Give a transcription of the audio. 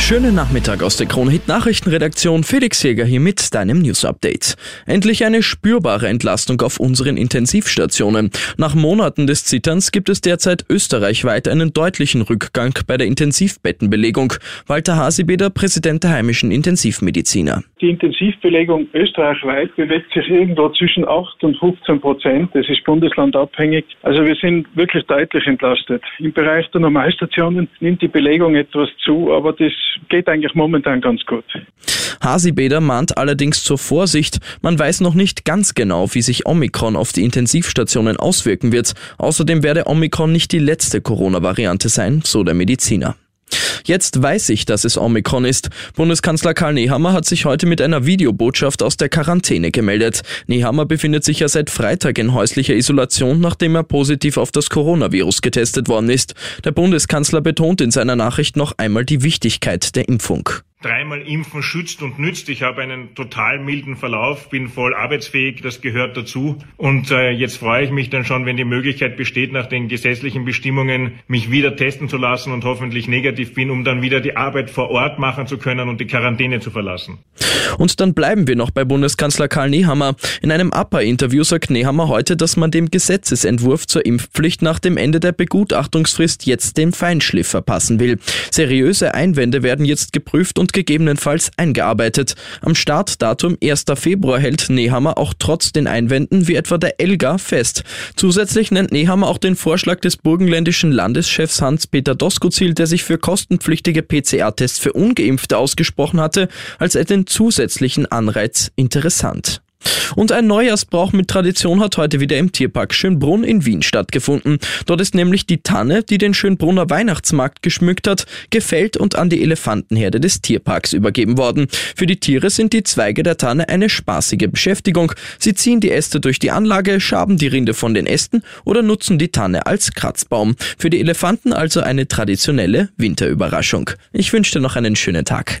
Schönen Nachmittag aus der Kronhit Nachrichtenredaktion. Felix Jäger hier mit deinem News Update. Endlich eine spürbare Entlastung auf unseren Intensivstationen. Nach Monaten des Zitterns gibt es derzeit österreichweit einen deutlichen Rückgang bei der Intensivbettenbelegung. Walter Hasibeder, Präsident der heimischen Intensivmediziner. Die Intensivbelegung österreichweit bewegt sich irgendwo zwischen 8 und 15 Prozent. Das ist bundeslandabhängig. Also wir sind wirklich deutlich entlastet. Im Bereich der Normalstationen nimmt die Belegung etwas zu, aber das geht eigentlich momentan ganz gut. Hasibeder mahnt allerdings zur Vorsicht. Man weiß noch nicht ganz genau, wie sich Omikron auf die Intensivstationen auswirken wird. Außerdem werde Omikron nicht die letzte Corona-Variante sein, so der Mediziner. Jetzt weiß ich, dass es Omikron ist. Bundeskanzler Karl Nehammer hat sich heute mit einer Videobotschaft aus der Quarantäne gemeldet. Nehammer befindet sich ja seit Freitag in häuslicher Isolation, nachdem er positiv auf das Coronavirus getestet worden ist. Der Bundeskanzler betont in seiner Nachricht noch einmal die Wichtigkeit der Impfung dreimal impfen schützt und nützt. Ich habe einen total milden Verlauf, bin voll arbeitsfähig, das gehört dazu. Und äh, jetzt freue ich mich dann schon, wenn die Möglichkeit besteht, nach den gesetzlichen Bestimmungen mich wieder testen zu lassen und hoffentlich negativ bin, um dann wieder die Arbeit vor Ort machen zu können und die Quarantäne zu verlassen. Und dann bleiben wir noch bei Bundeskanzler Karl Nehammer. In einem APA-Interview sagt Nehammer heute, dass man dem Gesetzesentwurf zur Impfpflicht nach dem Ende der Begutachtungsfrist jetzt den Feinschliff verpassen will. Seriöse Einwände werden jetzt geprüft und gegebenenfalls eingearbeitet. Am Startdatum 1. Februar hält Nehammer auch trotz den Einwänden wie etwa der Elga fest. Zusätzlich nennt Nehammer auch den Vorschlag des burgenländischen Landeschefs Hans-Peter Doskozil, der sich für kostenpflichtige PCR-Tests für Ungeimpfte ausgesprochen hatte, als einen zusätzlichen Anreiz interessant. Und ein Neujahrsbrauch mit Tradition hat heute wieder im Tierpark Schönbrunn in Wien stattgefunden. Dort ist nämlich die Tanne, die den Schönbrunner Weihnachtsmarkt geschmückt hat, gefällt und an die Elefantenherde des Tierparks übergeben worden. Für die Tiere sind die Zweige der Tanne eine spaßige Beschäftigung. Sie ziehen die Äste durch die Anlage, schaben die Rinde von den Ästen oder nutzen die Tanne als Kratzbaum. Für die Elefanten also eine traditionelle Winterüberraschung. Ich wünsche dir noch einen schönen Tag.